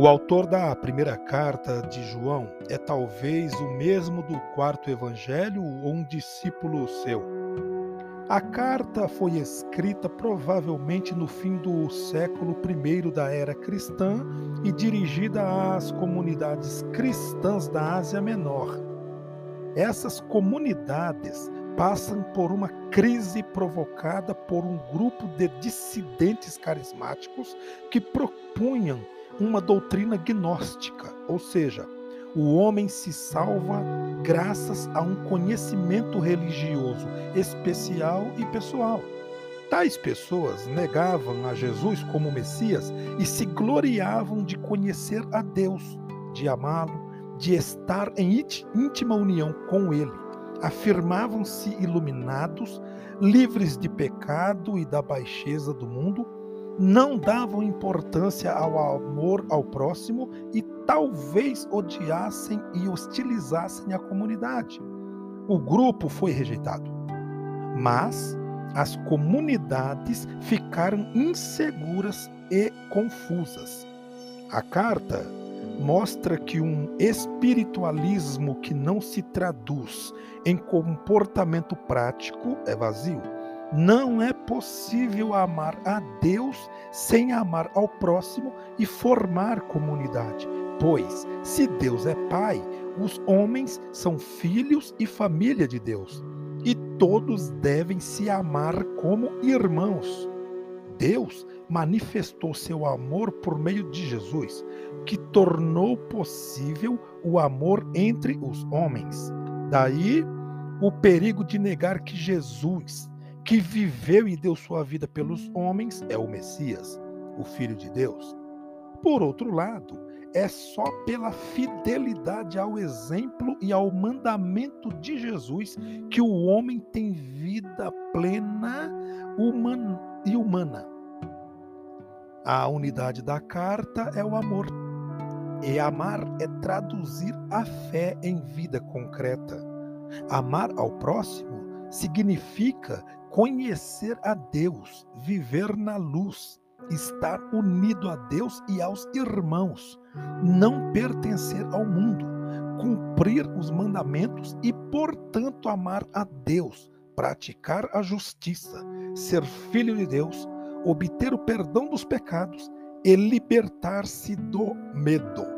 O autor da primeira carta de João é talvez o mesmo do quarto evangelho ou um discípulo seu. A carta foi escrita provavelmente no fim do século I da era cristã e dirigida às comunidades cristãs da Ásia Menor. Essas comunidades passam por uma crise provocada por um grupo de dissidentes carismáticos que propunham uma doutrina gnóstica, ou seja, o homem se salva graças a um conhecimento religioso especial e pessoal. Tais pessoas negavam a Jesus como Messias e se gloriavam de conhecer a Deus, de amá-lo, de estar em íntima união com Ele. Afirmavam-se iluminados, livres de pecado e da baixeza do mundo não davam importância ao amor ao próximo e talvez odiassem e hostilizassem a comunidade. O grupo foi rejeitado, mas as comunidades ficaram inseguras e confusas. A carta mostra que um espiritualismo que não se traduz em comportamento prático é vazio não é possível amar a Deus sem amar ao próximo e formar comunidade. Pois, se Deus é Pai, os homens são filhos e família de Deus, e todos devem se amar como irmãos. Deus manifestou seu amor por meio de Jesus, que tornou possível o amor entre os homens. Daí o perigo de negar que Jesus que viveu e deu sua vida pelos homens é o Messias, o Filho de Deus. Por outro lado, é só pela fidelidade ao exemplo e ao mandamento de Jesus que o homem tem vida plena humana e humana. A unidade da carta é o amor. E amar é traduzir a fé em vida concreta. Amar ao próximo significa conhecer a Deus, viver na luz, estar unido a Deus e aos irmãos, não pertencer ao mundo, cumprir os mandamentos e, portanto, amar a Deus, praticar a justiça, ser filho de Deus, obter o perdão dos pecados e libertar-se do medo.